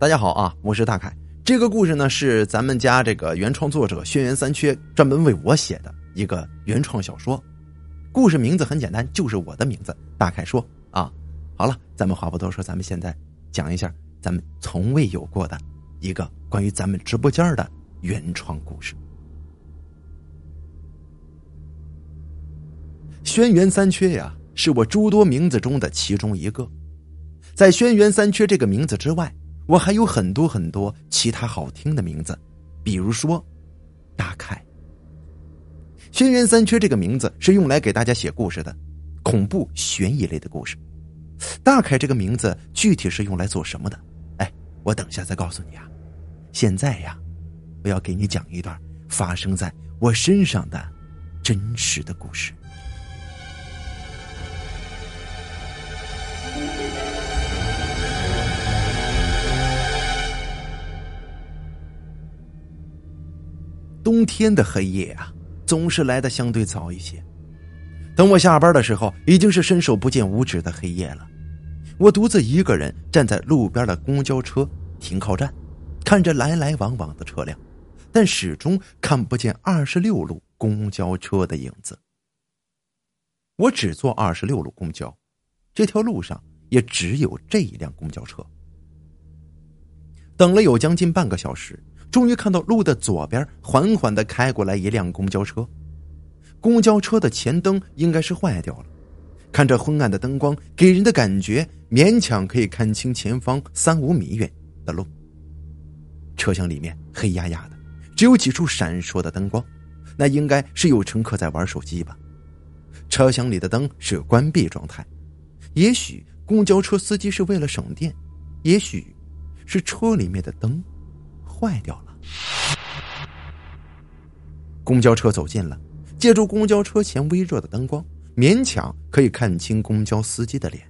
大家好啊，我是大凯。这个故事呢是咱们家这个原创作者轩辕三缺专门为我写的一个原创小说。故事名字很简单，就是我的名字大凯说啊。好了，咱们话不多说，咱们现在讲一下咱们从未有过的一个关于咱们直播间的原创故事。轩辕三缺呀，是我诸多名字中的其中一个。在轩辕三缺这个名字之外。我还有很多很多其他好听的名字，比如说大凯。轩辕三缺这个名字是用来给大家写故事的，恐怖悬疑类的故事。大凯这个名字具体是用来做什么的？哎，我等下再告诉你啊。现在呀，我要给你讲一段发生在我身上的真实的故事。冬天的黑夜啊，总是来的相对早一些。等我下班的时候，已经是伸手不见五指的黑夜了。我独自一个人站在路边的公交车停靠站，看着来来往往的车辆，但始终看不见二十六路公交车的影子。我只坐二十六路公交，这条路上也只有这一辆公交车。等了有将近半个小时。终于看到路的左边缓缓的开过来一辆公交车，公交车的前灯应该是坏掉了，看着昏暗的灯光，给人的感觉勉强可以看清前方三五米远的路。车厢里面黑压压的，只有几处闪烁的灯光，那应该是有乘客在玩手机吧。车厢里的灯是关闭状态，也许公交车司机是为了省电，也许是车里面的灯。坏掉了。公交车走近了，借助公交车前微弱的灯光，勉强可以看清公交司机的脸。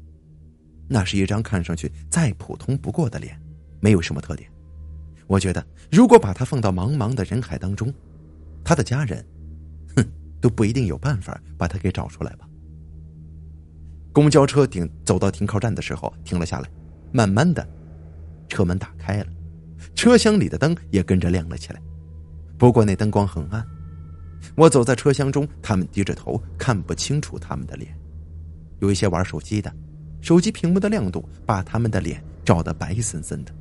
那是一张看上去再普通不过的脸，没有什么特点。我觉得，如果把他放到茫茫的人海当中，他的家人，哼，都不一定有办法把他给找出来吧。公交车停走到停靠站的时候，停了下来，慢慢的，车门打开了。车厢里的灯也跟着亮了起来，不过那灯光很暗。我走在车厢中，他们低着头，看不清楚他们的脸。有一些玩手机的，手机屏幕的亮度把他们的脸照得白森森的，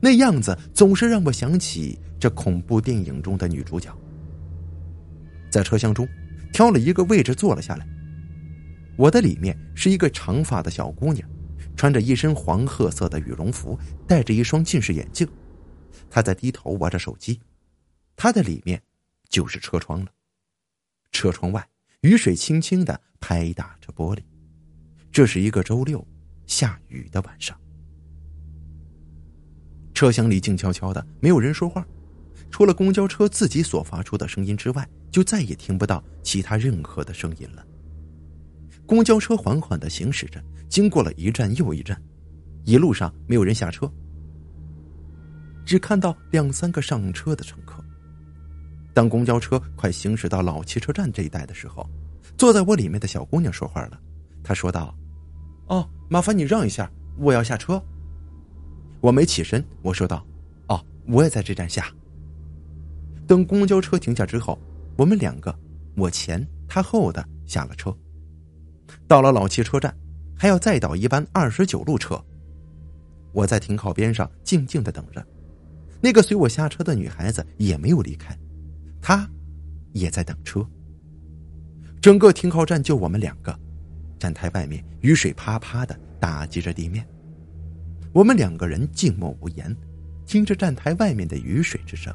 那样子总是让我想起这恐怖电影中的女主角。在车厢中，挑了一个位置坐了下来。我的里面是一个长发的小姑娘。穿着一身黄褐色的羽绒服，戴着一双近视眼镜，他在低头玩着手机。他的里面就是车窗了，车窗外雨水轻轻的拍打着玻璃。这是一个周六下雨的晚上，车厢里静悄悄的，没有人说话，除了公交车自己所发出的声音之外，就再也听不到其他任何的声音了。公交车缓缓的行驶着。经过了一站又一站，一路上没有人下车，只看到两三个上车的乘客。当公交车快行驶到老汽车站这一带的时候，坐在我里面的小姑娘说话了。她说道：“哦，麻烦你让一下，我要下车。”我没起身，我说道：“哦，我也在这站下。”等公交车停下之后，我们两个，我前他后的下了车，到了老汽车站。还要再倒一班二十九路车，我在停靠边上静静的等着。那个随我下车的女孩子也没有离开，她也在等车。整个停靠站就我们两个，站台外面雨水啪啪的打击着地面，我们两个人静默无言，听着站台外面的雨水之声。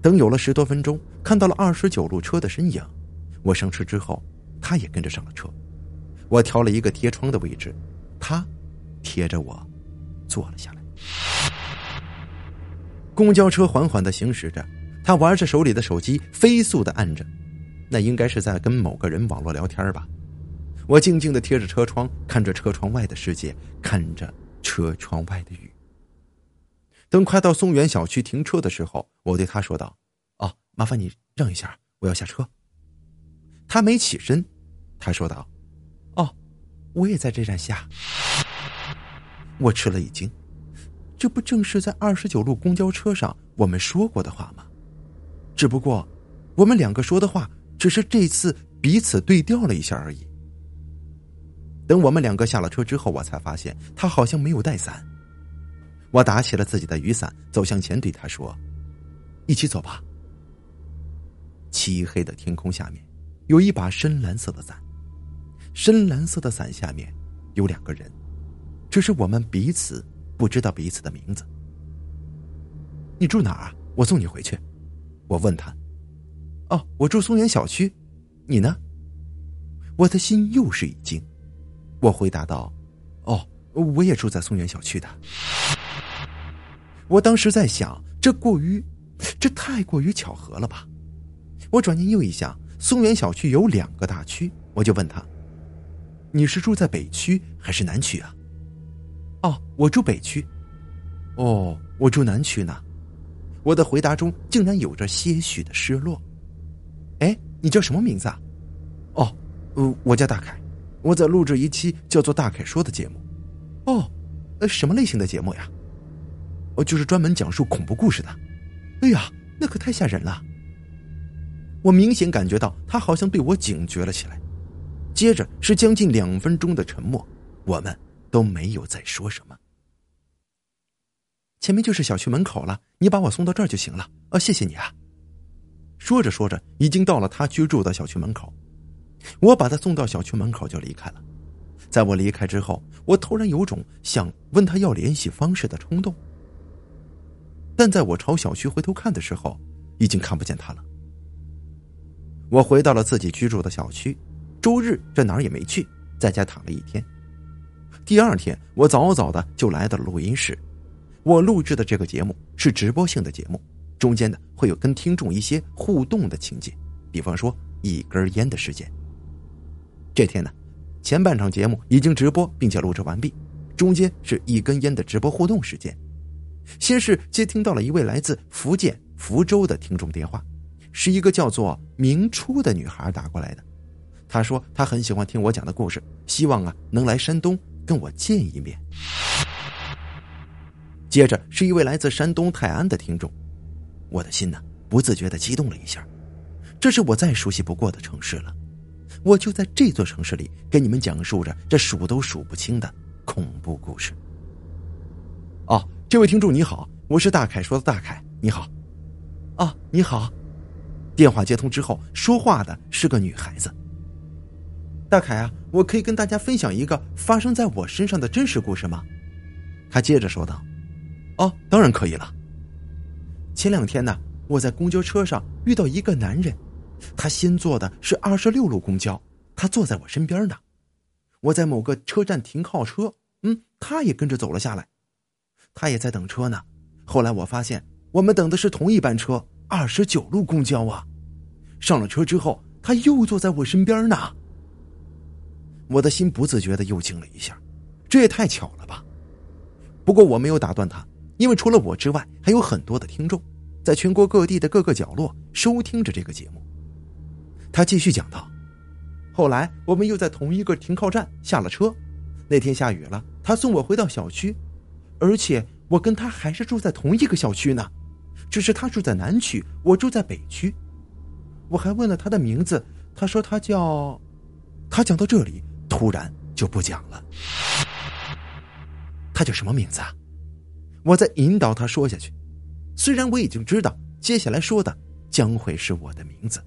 等有了十多分钟，看到了二十九路车的身影，我上车之后，他也跟着上了车。我挑了一个贴窗的位置，他贴着我坐了下来。公交车缓缓的行驶着，他玩着手里的手机，飞速的按着，那应该是在跟某个人网络聊天吧。我静静的贴着车窗，看着车窗外的世界，看着车窗外的雨。等快到松原小区停车的时候，我对他说道：“哦，麻烦你让一下，我要下车。”他没起身，他说道。哦我也在这站下，我吃了一惊，这不正是在二十九路公交车上我们说过的话吗？只不过，我们两个说的话只是这次彼此对调了一下而已。等我们两个下了车之后，我才发现他好像没有带伞。我打起了自己的雨伞，走向前对他说：“一起走吧。”漆黑的天空下面，有一把深蓝色的伞，深蓝色的伞下面有两个人，这是我们彼此不知道彼此的名字。你住哪儿？我送你回去。我问他：“哦，我住松原小区，你呢？”我的心又是一惊。我回答道：“哦，我也住在松原小区的。”我当时在想，这过于，这太过于巧合了吧？我转念又一想，松原小区有两个大区，我就问他：“你是住在北区还是南区啊？”“哦，我住北区。”“哦，我住南区呢。”我的回答中竟然有着些许的失落。“哎，你叫什么名字啊？”“哦，我叫大凯。”我在录制一期叫做《大凯说》的节目，哦，呃，什么类型的节目呀？我就是专门讲述恐怖故事的。哎呀，那可太吓人了！我明显感觉到他好像对我警觉了起来。接着是将近两分钟的沉默，我们都没有再说什么。前面就是小区门口了，你把我送到这儿就行了。哦，谢谢你啊。说着说着，已经到了他居住的小区门口。我把他送到小区门口就离开了。在我离开之后，我突然有种想问他要联系方式的冲动。但在我朝小区回头看的时候，已经看不见他了。我回到了自己居住的小区，周日这哪儿也没去，在家躺了一天。第二天，我早早的就来到了录音室。我录制的这个节目是直播性的节目，中间呢会有跟听众一些互动的情节，比方说一根烟的时间。这天呢，前半场节目已经直播并且录制完毕，中间是一根烟的直播互动时间。先是接听到了一位来自福建福州的听众电话，是一个叫做明初的女孩打过来的。她说她很喜欢听我讲的故事，希望啊能来山东跟我见一面。接着是一位来自山东泰安的听众，我的心呢不自觉的激动了一下，这是我再熟悉不过的城市了。我就在这座城市里给你们讲述着这数都数不清的恐怖故事。哦，这位听众你好，我是大凯说的大凯，你好。啊，你好。电话接通之后，说话的是个女孩子。大凯啊，我可以跟大家分享一个发生在我身上的真实故事吗？他接着说道。哦，当然可以了。前两天呢，我在公交车上遇到一个男人。他先坐的是二十六路公交，他坐在我身边呢。我在某个车站停靠车，嗯，他也跟着走了下来。他也在等车呢。后来我发现，我们等的是同一班车，二十九路公交啊。上了车之后，他又坐在我身边呢。我的心不自觉的又惊了一下，这也太巧了吧。不过我没有打断他，因为除了我之外，还有很多的听众，在全国各地的各个角落收听着这个节目。他继续讲道：“后来我们又在同一个停靠站下了车。那天下雨了，他送我回到小区，而且我跟他还是住在同一个小区呢，只是他住在南区，我住在北区。我还问了他的名字，他说他叫……他讲到这里，突然就不讲了。他叫什么名字啊？我在引导他说下去，虽然我已经知道接下来说的将会是我的名字。”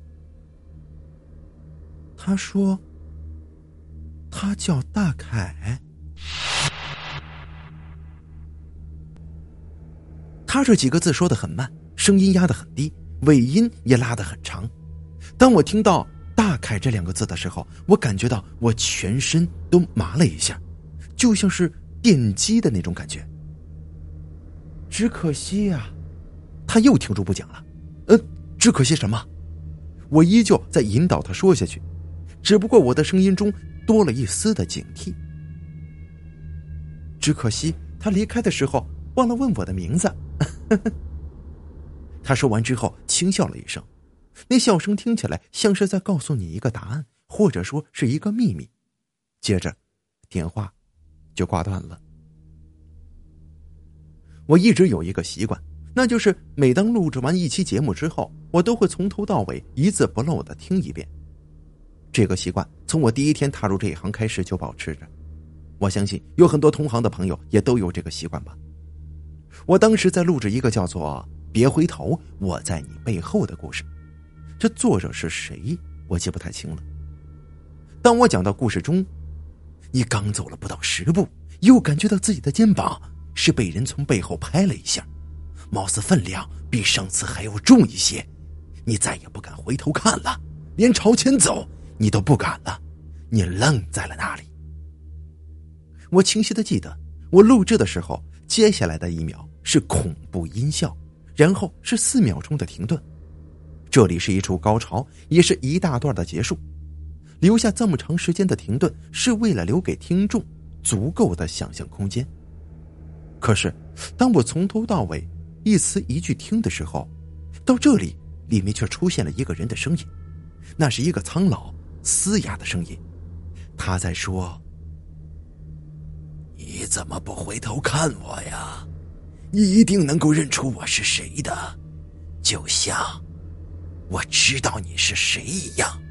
他说：“他叫大凯。”他这几个字说的很慢，声音压得很低，尾音也拉得很长。当我听到“凯”这两个字的时候，我感觉到我全身都麻了一下，就像是电击的那种感觉。只可惜呀，他又停住不讲了。呃，只可惜什么？我依旧在引导他说下去。只不过我的声音中多了一丝的警惕。只可惜他离开的时候忘了问我的名字。他说完之后轻笑了一声，那笑声听起来像是在告诉你一个答案，或者说是一个秘密。接着，电话就挂断了。我一直有一个习惯，那就是每当录制完一期节目之后，我都会从头到尾一字不漏的听一遍。这个习惯从我第一天踏入这一行开始就保持着。我相信有很多同行的朋友也都有这个习惯吧。我当时在录制一个叫做《别回头，我在你背后》的故事，这作者是谁，我记不太清了。当我讲到故事中，你刚走了不到十步，又感觉到自己的肩膀是被人从背后拍了一下，貌似分量比上次还要重一些，你再也不敢回头看了，连朝前走你都不敢了，你愣在了那里。我清晰的记得，我录制的时候，接下来的一秒是恐怖音效，然后是四秒钟的停顿，这里是一处高潮，也是一大段的结束。留下这么长时间的停顿，是为了留给听众足够的想象空间。可是，当我从头到尾一词一句听的时候，到这里，里面却出现了一个人的声音，那是一个苍老、嘶哑的声音，他在说：“你怎么不回头看我呀？你一定能够认出我是谁的，就像我知道你是谁一样。”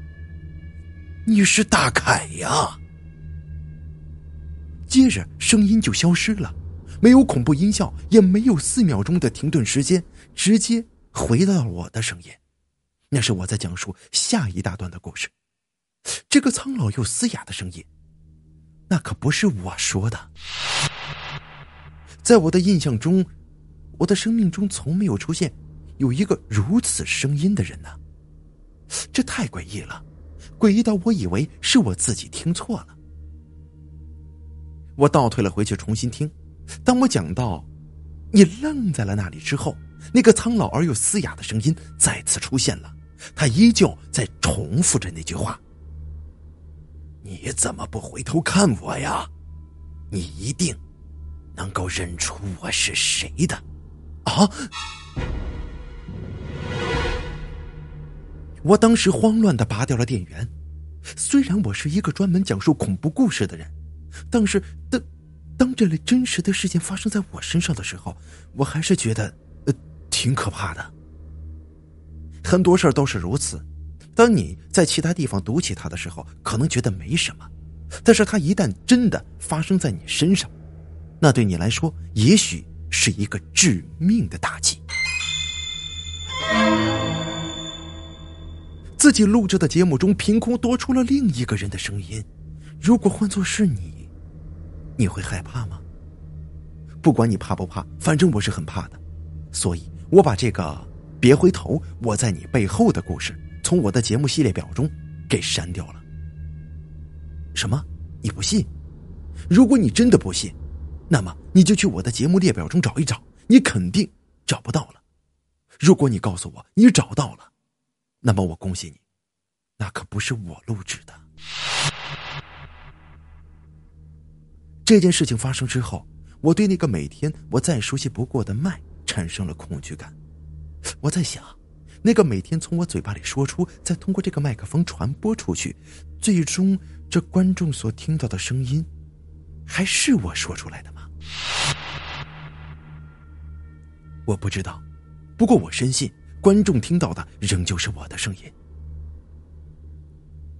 你是大凯呀！接着声音就消失了，没有恐怖音效，也没有四秒钟的停顿时间，直接回到了我的声音。那是我在讲述下一大段的故事。这个苍老又嘶哑的声音，那可不是我说的。在我的印象中，我的生命中从没有出现有一个如此声音的人呢。这太诡异了。诡异到我以为是我自己听错了。我倒退了回去重新听，当我讲到“你愣在了那里”之后，那个苍老而又嘶哑的声音再次出现了，他依旧在重复着那句话：“你怎么不回头看我呀？你一定能够认出我是谁的。”啊！我当时慌乱的拔掉了电源。虽然我是一个专门讲述恐怖故事的人，但是当当这类真实的事件发生在我身上的时候，我还是觉得呃挺可怕的。很多事儿都是如此，当你在其他地方读起它的时候，可能觉得没什么，但是它一旦真的发生在你身上，那对你来说也许是一个致命的打击。自己录制的节目中，凭空多出了另一个人的声音。如果换作是你，你会害怕吗？不管你怕不怕，反正我是很怕的。所以我把这个“别回头，我在你背后”的故事从我的节目系列表中给删掉了。什么？你不信？如果你真的不信，那么你就去我的节目列表中找一找，你肯定找不到了。如果你告诉我你找到了，那么我恭喜你，那可不是我录制的。这件事情发生之后，我对那个每天我再熟悉不过的麦产生了恐惧感。我在想，那个每天从我嘴巴里说出，再通过这个麦克风传播出去，最终这观众所听到的声音，还是我说出来的吗？我不知道，不过我深信。观众听到的仍旧是我的声音。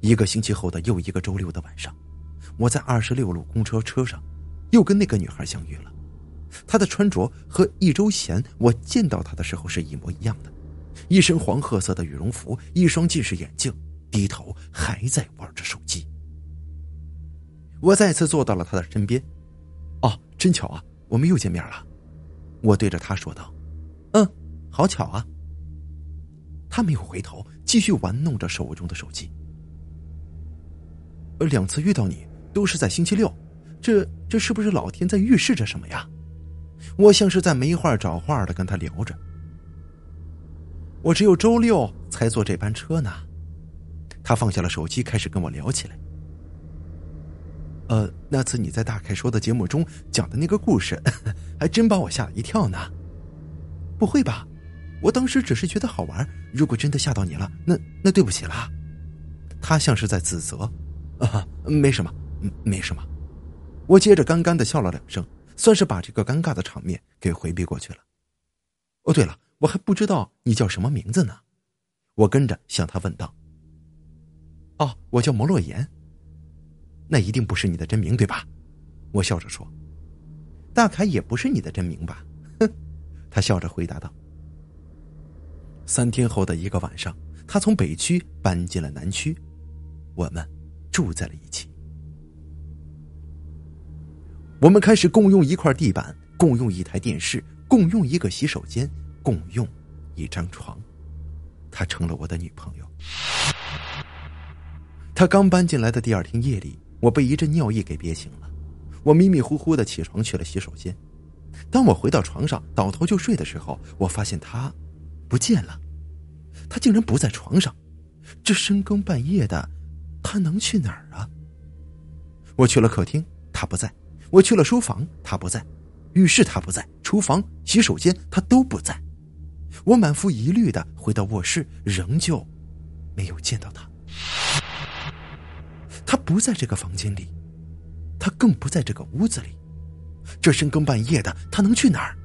一个星期后的又一个周六的晚上，我在二十六路公车车上，又跟那个女孩相遇了。她的穿着和一周前我见到她的时候是一模一样的，一身黄褐色的羽绒服，一双近视眼镜，低头还在玩着手机。我再次坐到了她的身边。哦，真巧啊，我们又见面了。我对着她说道：“嗯，好巧啊。”他没有回头，继续玩弄着手中的手机。而两次遇到你都是在星期六，这这是不是老天在预示着什么呀？我像是在没话找话的跟他聊着。我只有周六才坐这班车呢。他放下了手机，开始跟我聊起来。呃，那次你在大凯说的节目中讲的那个故事，还真把我吓了一跳呢。不会吧？我当时只是觉得好玩，如果真的吓到你了，那那对不起了。他像是在自责，啊，没什么，没什么。我接着尴尬的笑了两声，算是把这个尴尬的场面给回避过去了。哦，对了，我还不知道你叫什么名字呢。我跟着向他问道：“哦，我叫摩洛言。那一定不是你的真名，对吧？”我笑着说：“大凯也不是你的真名吧？”哼，他笑着回答道。三天后的一个晚上，他从北区搬进了南区，我们住在了一起。我们开始共用一块地板，共用一台电视，共用一个洗手间，共用一张床。她成了我的女朋友。她刚搬进来的第二天夜里，我被一阵尿意给憋醒了，我迷迷糊糊的起床去了洗手间。当我回到床上倒头就睡的时候，我发现她不见了。他竟然不在床上，这深更半夜的，他能去哪儿啊？我去了客厅，他不在。我去了书房，他不在；浴室他不在；厨房、洗手间他都不在。我满腹疑虑的回到卧室，仍旧没有见到他。他不在这个房间里，他更不在这个屋子里。这深更半夜的，他能去哪儿？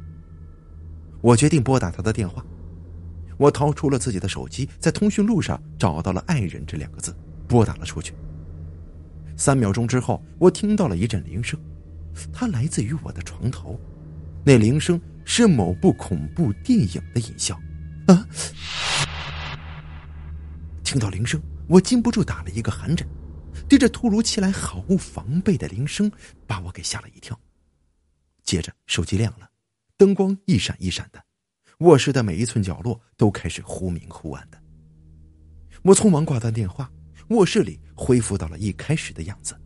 我决定拨打他的电话。我掏出了自己的手机，在通讯录上找到了“爱人”这两个字，拨打了出去。三秒钟之后，我听到了一阵铃声。它来自于我的床头，那铃声是某部恐怖电影的音效。啊！听到铃声，我禁不住打了一个寒颤，对着突如其来、毫无防备的铃声，把我给吓了一跳。接着，手机亮了，灯光一闪一闪的，卧室的每一寸角落都开始忽明忽暗的。我匆忙挂断电话，卧室里恢复到了一开始的样子，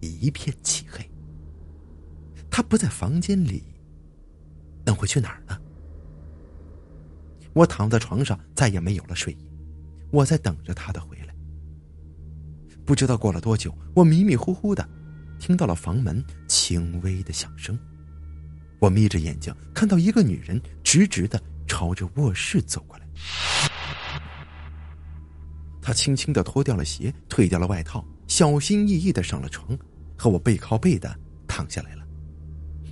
一片漆黑。他不在房间里，那会去哪儿呢？我躺在床上，再也没有了睡意。我在等着他的回来。不知道过了多久，我迷迷糊糊的听到了房门轻微的响声。我眯着眼睛，看到一个女人直直的朝着卧室走过来。他轻轻的脱掉了鞋，褪掉了外套，小心翼翼的上了床，和我背靠背的躺下来了。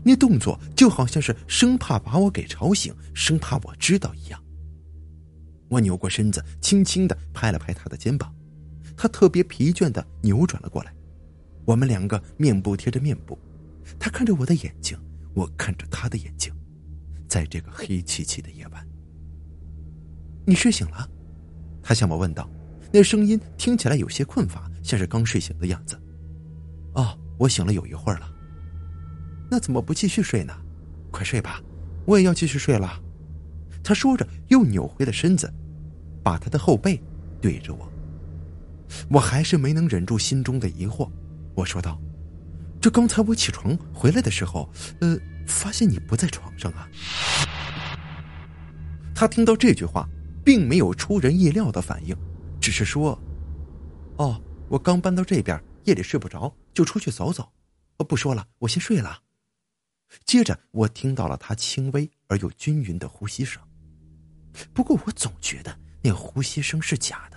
那动作就好像是生怕把我给吵醒，生怕我知道一样。我扭过身子，轻轻的拍了拍他的肩膀，他特别疲倦的扭转了过来。我们两个面部贴着面部，他看着我的眼睛，我看着他的眼睛，在这个黑漆漆的夜晚，你睡醒了？他向我问道，那声音听起来有些困乏，像是刚睡醒的样子。哦，我醒了有一会儿了。那怎么不继续睡呢？快睡吧，我也要继续睡了。他说着，又扭回了身子，把他的后背对着我。我还是没能忍住心中的疑惑，我说道：“这刚才我起床回来的时候，呃，发现你不在床上啊。”他听到这句话，并没有出人意料的反应，只是说：“哦，我刚搬到这边，夜里睡不着，就出去走走。哦，不说了，我先睡了。”接着，我听到了他轻微而又均匀的呼吸声。不过，我总觉得那呼吸声是假的，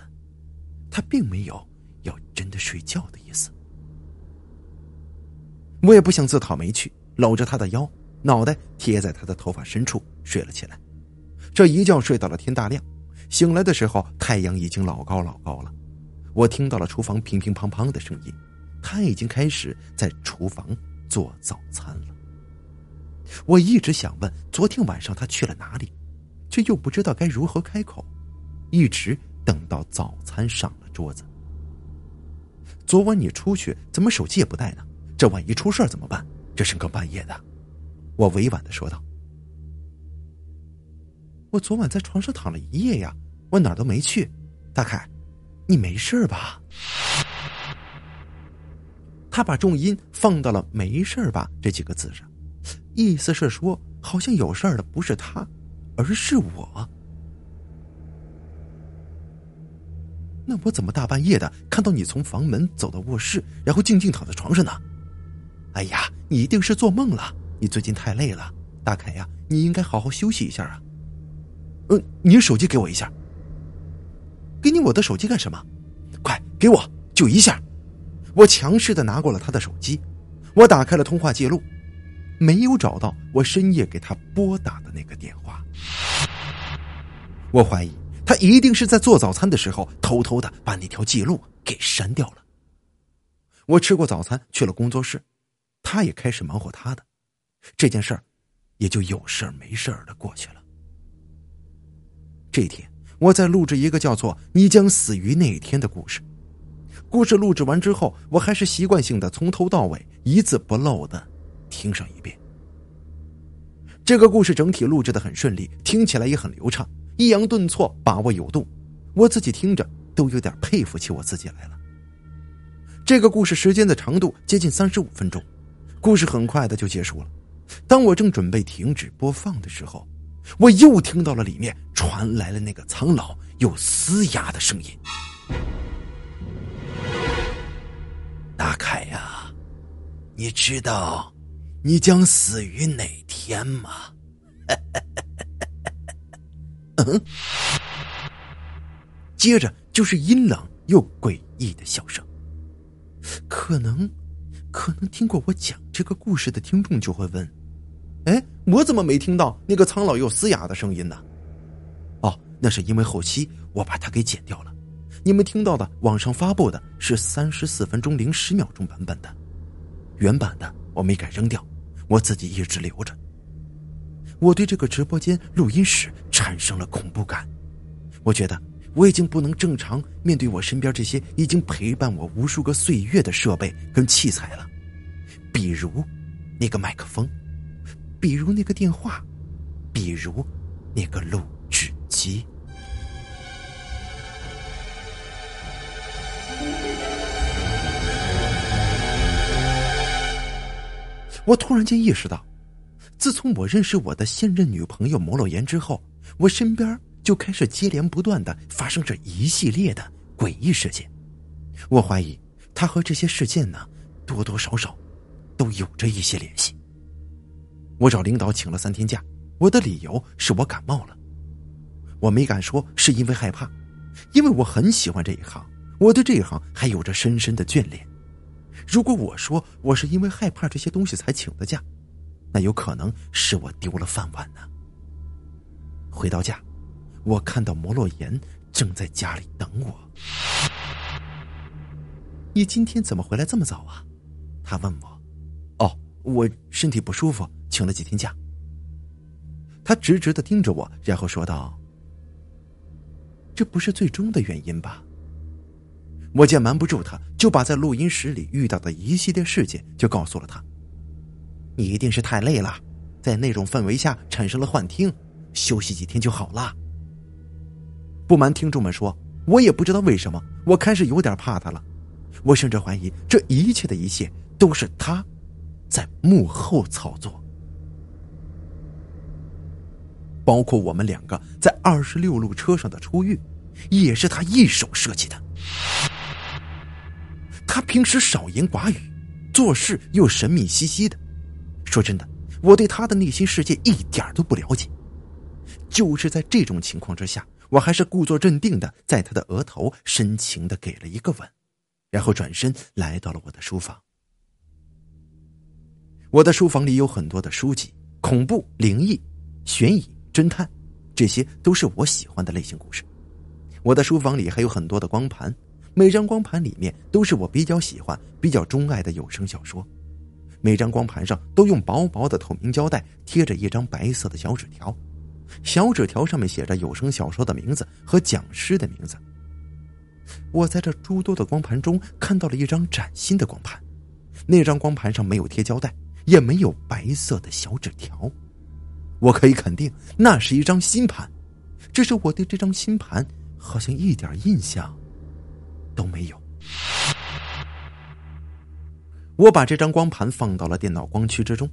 他并没有要真的睡觉的意思。我也不想自讨没趣，搂着他的腰，脑袋贴在他的头发深处睡了起来。这一觉睡到了天大亮，醒来的时候太阳已经老高老高了。我听到了厨房乒乒乓乓的声音，他已经开始在厨房做早餐了。我一直想问昨天晚上他去了哪里，却又不知道该如何开口，一直等到早餐上了桌子。昨晚你出去怎么手机也不带呢？这万一出事怎么办？这深更半夜的，我委婉的说道。我昨晚在床上躺了一夜呀，我哪儿都没去。大凯，你没事吧？他把重音放到了“没事吧”这几个字上。意思是说，好像有事儿的不是他，而是我。那我怎么大半夜的看到你从房门走到卧室，然后静静躺在床上呢？哎呀，你一定是做梦了。你最近太累了，大凯呀，你应该好好休息一下啊。嗯，你手机给我一下。给你我的手机干什么？快给我，就一下。我强势的拿过了他的手机，我打开了通话记录。没有找到我深夜给他拨打的那个电话。我怀疑他一定是在做早餐的时候偷偷的把那条记录给删掉了。我吃过早餐，去了工作室，他也开始忙活他的，这件事儿也就有事儿没事儿的过去了。这一天，我在录制一个叫做“你将死于那一天”的故事。故事录制完之后，我还是习惯性的从头到尾一字不漏的听上一遍。这个故事整体录制的很顺利，听起来也很流畅，抑扬顿挫把握有度，我自己听着都有点佩服起我自己来了。这个故事时间的长度接近三十五分钟，故事很快的就结束了。当我正准备停止播放的时候，我又听到了里面传来了那个苍老又嘶哑的声音。大凯呀，你知道你将死于哪天吗？嗯，接着就是阴冷又诡异的笑声。可能，可能听过我讲这个故事的听众就会问：哎，我怎么没听到那个苍老又嘶哑的声音呢？哦，那是因为后期我把它给剪掉了。你们听到的网上发布的是三十四分钟零十秒钟版本的，原版的我没敢扔掉，我自己一直留着。我对这个直播间录音室产生了恐怖感，我觉得我已经不能正常面对我身边这些已经陪伴我无数个岁月的设备跟器材了，比如那个麦克风，比如那个电话，比如那个录制机。我突然间意识到，自从我认识我的现任女朋友摩洛言之后，我身边就开始接连不断的发生着一系列的诡异事件。我怀疑他和这些事件呢，多多少少都有着一些联系。我找领导请了三天假，我的理由是我感冒了。我没敢说是因为害怕，因为我很喜欢这一行，我对这一行还有着深深的眷恋。如果我说我是因为害怕这些东西才请的假，那有可能是我丢了饭碗呢。回到家，我看到摩洛言正在家里等我。你今天怎么回来这么早啊？他问我。哦，我身体不舒服，请了几天假。他直直的盯着我，然后说道：“这不是最终的原因吧？”我见瞒不住他，就把在录音室里遇到的一系列事件就告诉了他。你一定是太累了，在那种氛围下产生了幻听，休息几天就好了。不瞒听众们说，我也不知道为什么，我开始有点怕他了。我甚至怀疑这一切的一切都是他，在幕后操作，包括我们两个在二十六路车上的初遇，也是他一手设计的。他平时少言寡语，做事又神秘兮兮的。说真的，我对他的内心世界一点都不了解。就是在这种情况之下，我还是故作镇定的，在他的额头深情的给了一个吻，然后转身来到了我的书房。我的书房里有很多的书籍，恐怖、灵异、悬疑、侦探，这些都是我喜欢的类型故事。我的书房里还有很多的光盘。每张光盘里面都是我比较喜欢、比较钟爱的有声小说，每张光盘上都用薄薄的透明胶带贴着一张白色的小纸条，小纸条上面写着有声小说的名字和讲师的名字。我在这诸多的光盘中看到了一张崭新的光盘，那张光盘上没有贴胶带，也没有白色的小纸条，我可以肯定那是一张新盘，只是我对这张新盘好像一点印象。都没有。我把这张光盘放到了电脑光驱之中，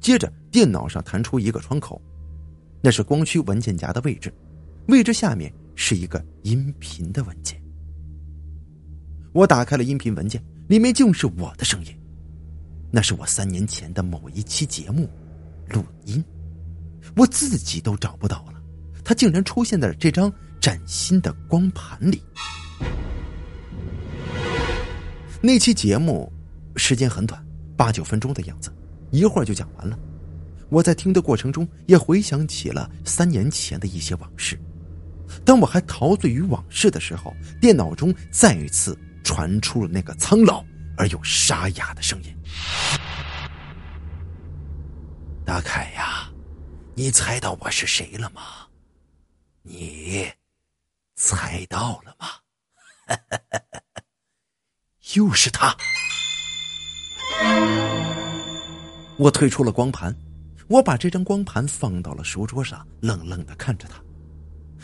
接着电脑上弹出一个窗口，那是光驱文件夹的位置，位置下面是一个音频的文件。我打开了音频文件，里面竟是我的声音，那是我三年前的某一期节目录音，我自己都找不到了，它竟然出现在了这张崭新的光盘里。那期节目时间很短，八九分钟的样子，一会儿就讲完了。我在听的过程中也回想起了三年前的一些往事。当我还陶醉于往事的时候，电脑中再一次传出了那个苍老而又沙哑的声音：“大凯呀，你猜到我是谁了吗？你猜到了吗？又是他！”我退出了光盘，我把这张光盘放到了书桌上，愣愣的看着他。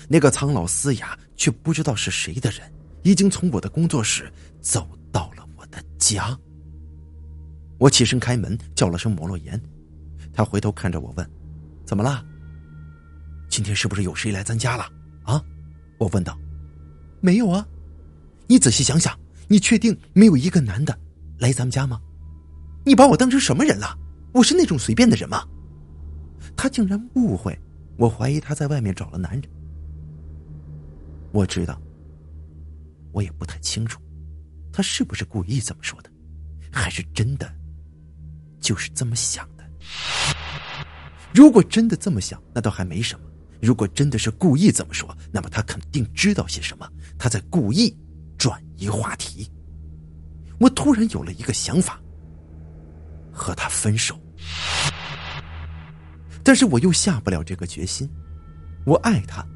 那个苍老嘶哑却不知道是谁的人，已经从我的工作室走到了我的家。我起身开门，叫了声摩洛言，他回头看着我问：“怎么了？今天是不是有谁来咱家了？”啊，我问道。“没有啊，你仔细想想，你确定没有一个男的来咱们家吗？你把我当成什么人了？我是那种随便的人吗？”他竟然误会，我怀疑他在外面找了男人。我知道，我也不太清楚，他是不是故意这么说的，还是真的就是这么想的？如果真的这么想，那倒还没什么；如果真的是故意这么说，那么他肯定知道些什么，他在故意转移话题。我突然有了一个想法：和他分手。但是我又下不了这个决心，我爱他，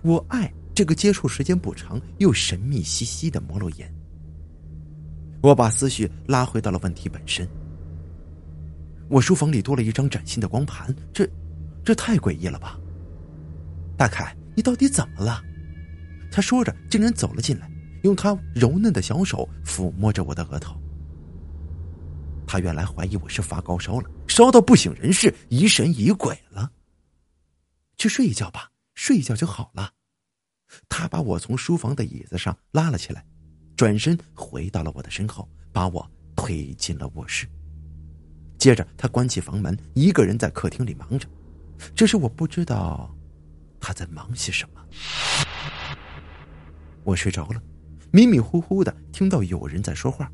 我爱。这个接触时间不长又神秘兮兮的摩洛言，我把思绪拉回到了问题本身。我书房里多了一张崭新的光盘，这，这太诡异了吧？大凯，你到底怎么了？他说着，竟然走了进来，用他柔嫩的小手抚摸着我的额头。他原来怀疑我是发高烧了，烧到不省人事、疑神疑鬼了。去睡一觉吧，睡一觉就好了。他把我从书房的椅子上拉了起来，转身回到了我的身后，把我推进了卧室。接着，他关起房门，一个人在客厅里忙着。只是我不知道他在忙些什么。我睡着了，迷迷糊糊的听到有人在说话，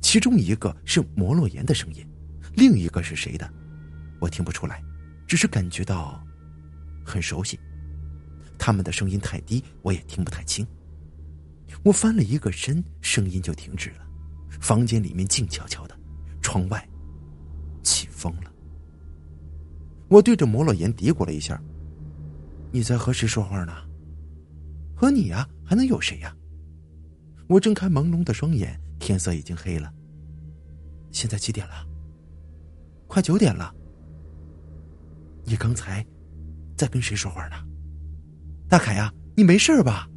其中一个是摩洛言的声音，另一个是谁的，我听不出来，只是感觉到很熟悉。他们的声音太低，我也听不太清。我翻了一个身，声音就停止了。房间里面静悄悄的，窗外疯了。我对着摩洛言嘀咕了一下：“你在和谁说话呢？”“和你呀，还能有谁呀？”我睁开朦胧的双眼，天色已经黑了。现在几点了？快九点了。你刚才在跟谁说话呢？大凯呀，你没事吧？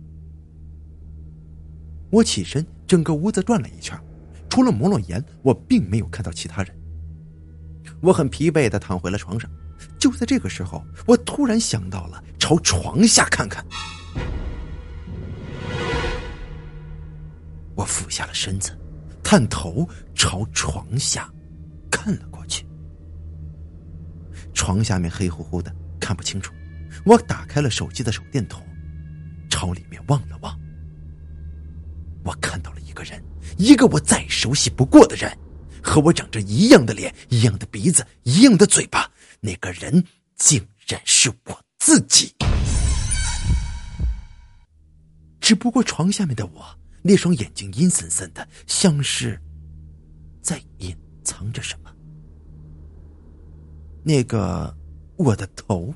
我起身，整个屋子转了一圈，除了摩洛言，我并没有看到其他人。我很疲惫的躺回了床上。就在这个时候，我突然想到了朝床下看看。我俯下了身子，探头朝床下看了过去。床下面黑乎乎的，看不清楚。我打开了手机的手电筒，朝里面望了望。我看到了一个人，一个我再熟悉不过的人，和我长着一样的脸、一样的鼻子、一样的嘴巴。那个人竟然是我自己。只不过床下面的我，那双眼睛阴森森的，像是在隐藏着什么。那个我的头。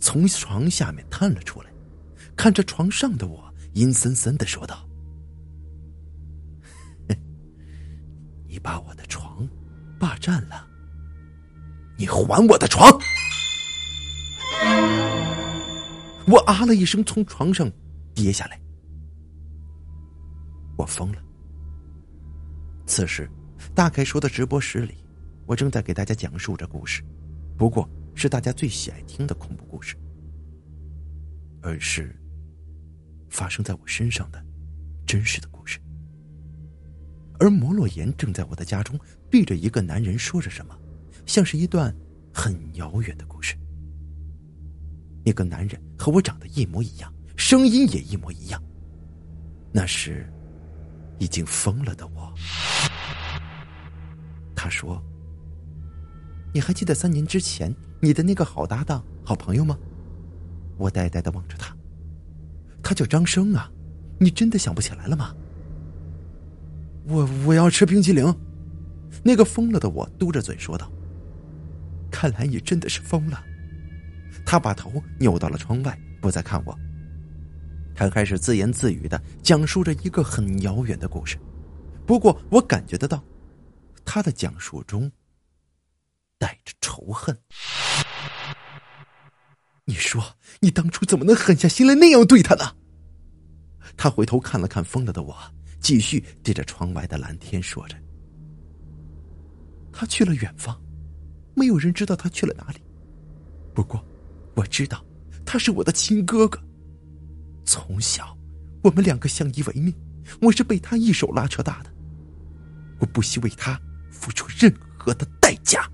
从床下面探了出来，看着床上的我，阴森森的说道：“把我的床霸占了，你还我的床！”我啊了一声，从床上跌下来。我疯了。此时，大凯说的直播室里，我正在给大家讲述着故事，不过。是大家最喜爱听的恐怖故事，而是发生在我身上的真实的故事。而摩洛言正在我的家中对着一个男人说着什么，像是一段很遥远的故事。那个男人和我长得一模一样，声音也一模一样。那是已经疯了的我。他说。你还记得三年之前你的那个好搭档、好朋友吗？我呆呆的望着他。他叫张生啊，你真的想不起来了吗？我我要吃冰淇淋。那个疯了的我嘟着嘴说道。看来你真的是疯了。他把头扭到了窗外，不再看我。他开始自言自语的讲述着一个很遥远的故事，不过我感觉得到，他的讲述中带着仇恨。你说，你当初怎么能狠下心来那样对他呢？他回头看了看疯了的我，继续对着窗外的蓝天说着：“他去了远方，没有人知道他去了哪里。不过，我知道他是我的亲哥哥。”从小，我们两个相依为命，我是被他一手拉扯大的。我不惜为他付出任何的代价。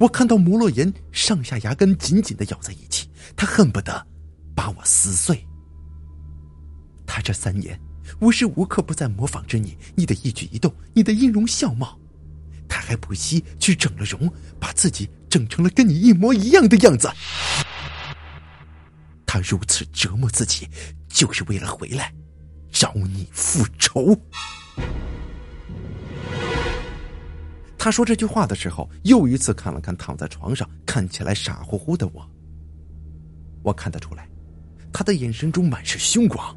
我看到摩洛岩上下牙根紧紧的咬在一起，他恨不得把我撕碎。他这三年无时无刻不在模仿着你，你的一举一动，你的音容笑貌，他还不惜去整了容，把自己整成了跟你一模一样的样子。他如此折磨自己，就是为了回来找你复仇。他说这句话的时候，又一次看了看躺在床上看起来傻乎乎的我。我看得出来，他的眼神中满是凶光，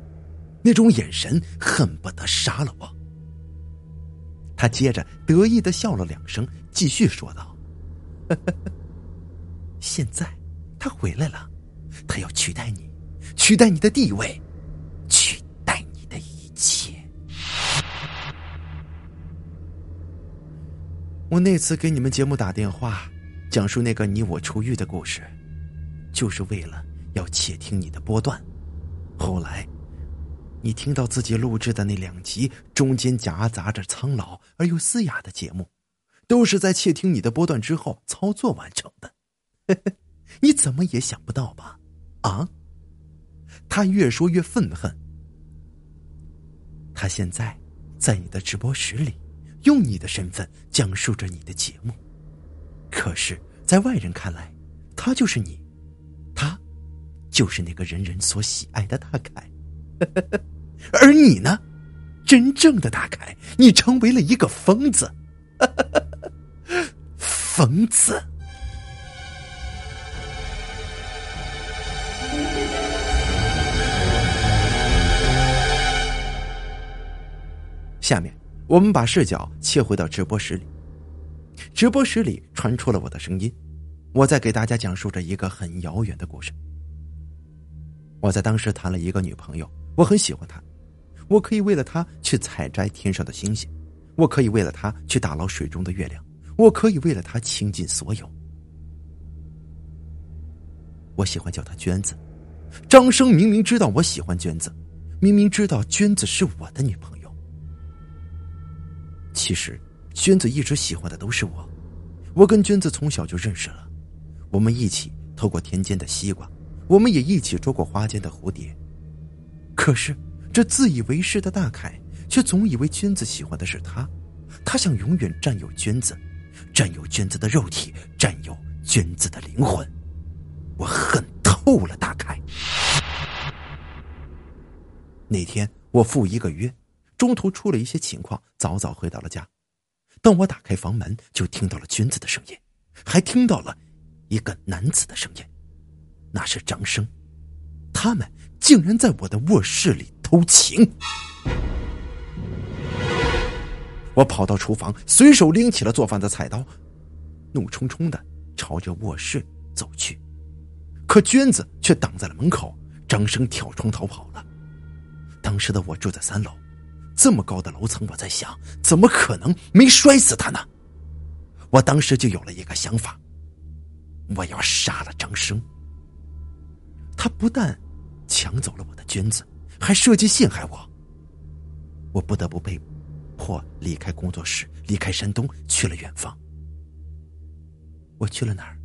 那种眼神恨不得杀了我。他接着得意的笑了两声，继续说道：“现在他回来了。”他要取代你，取代你的地位，取代你的一切。我那次给你们节目打电话，讲述那个你我出狱的故事，就是为了要窃听你的波段。后来，你听到自己录制的那两集中间夹杂着苍老而又嘶哑的节目，都是在窃听你的波段之后操作完成的。你怎么也想不到吧？啊！他越说越愤恨。他现在在你的直播室里，用你的身份讲述着你的节目。可是，在外人看来，他就是你，他就是那个人人所喜爱的大凯。而你呢？真正的打开，你成为了一个疯子，疯子。下面，我们把视角切回到直播室里。直播室里传出了我的声音，我在给大家讲述着一个很遥远的故事。我在当时谈了一个女朋友，我很喜欢她，我可以为了她去采摘天上的星星，我可以为了她去打捞水中的月亮，我可以为了她倾尽所有。我喜欢叫她娟子。张生明明知道我喜欢娟子，明明知道娟子是我的女朋友。其实，娟子一直喜欢的都是我。我跟娟子从小就认识了，我们一起偷过田间的西瓜，我们也一起捉过花间的蝴蝶。可是，这自以为是的大凯却总以为娟子喜欢的是他，他想永远占有娟子，占有娟子的肉体，占有娟子的灵魂。我恨透了大凯。那天，我赴一个约。中途出了一些情况，早早回到了家。当我打开房门，就听到了娟子的声音，还听到了一个男子的声音，那是张生。他们竟然在我的卧室里偷情！我跑到厨房，随手拎起了做饭的菜刀，怒冲冲的朝着卧室走去。可娟子却挡在了门口，张生跳窗逃跑了。当时的我住在三楼。这么高的楼层，我在想，怎么可能没摔死他呢？我当时就有了一个想法，我要杀了张生。他不但抢走了我的娟子，还设计陷害我。我不得不被迫离开工作室，离开山东，去了远方。我去了哪儿？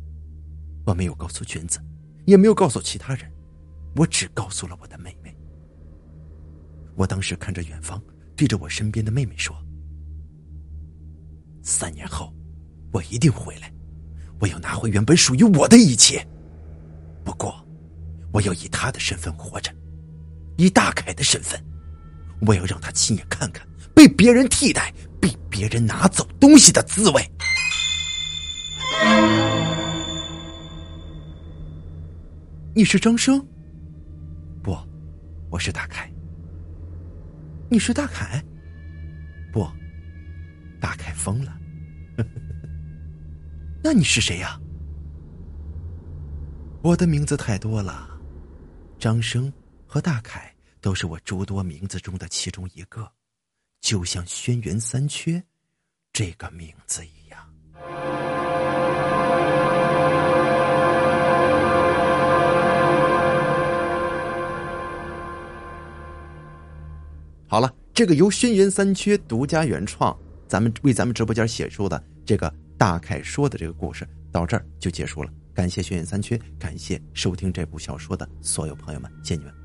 我没有告诉娟子，也没有告诉其他人，我只告诉了我的妹妹。我当时看着远方。对着我身边的妹妹说：“三年后，我一定回来，我要拿回原本属于我的一切。不过，我要以他的身份活着，以大凯的身份，我要让他亲眼看看被别人替代、被别人拿走东西的滋味。你是张生？不，我是大凯。你是大凯？不，大凯疯了。那你是谁呀？我的名字太多了，张生和大凯都是我诸多名字中的其中一个，就像轩辕三缺这个名字一样。好了，这个由轩辕三缺独家原创，咱们为咱们直播间写出的这个大凯说的这个故事，到这儿就结束了。感谢轩辕三缺，感谢收听这部小说的所有朋友们，谢谢你们。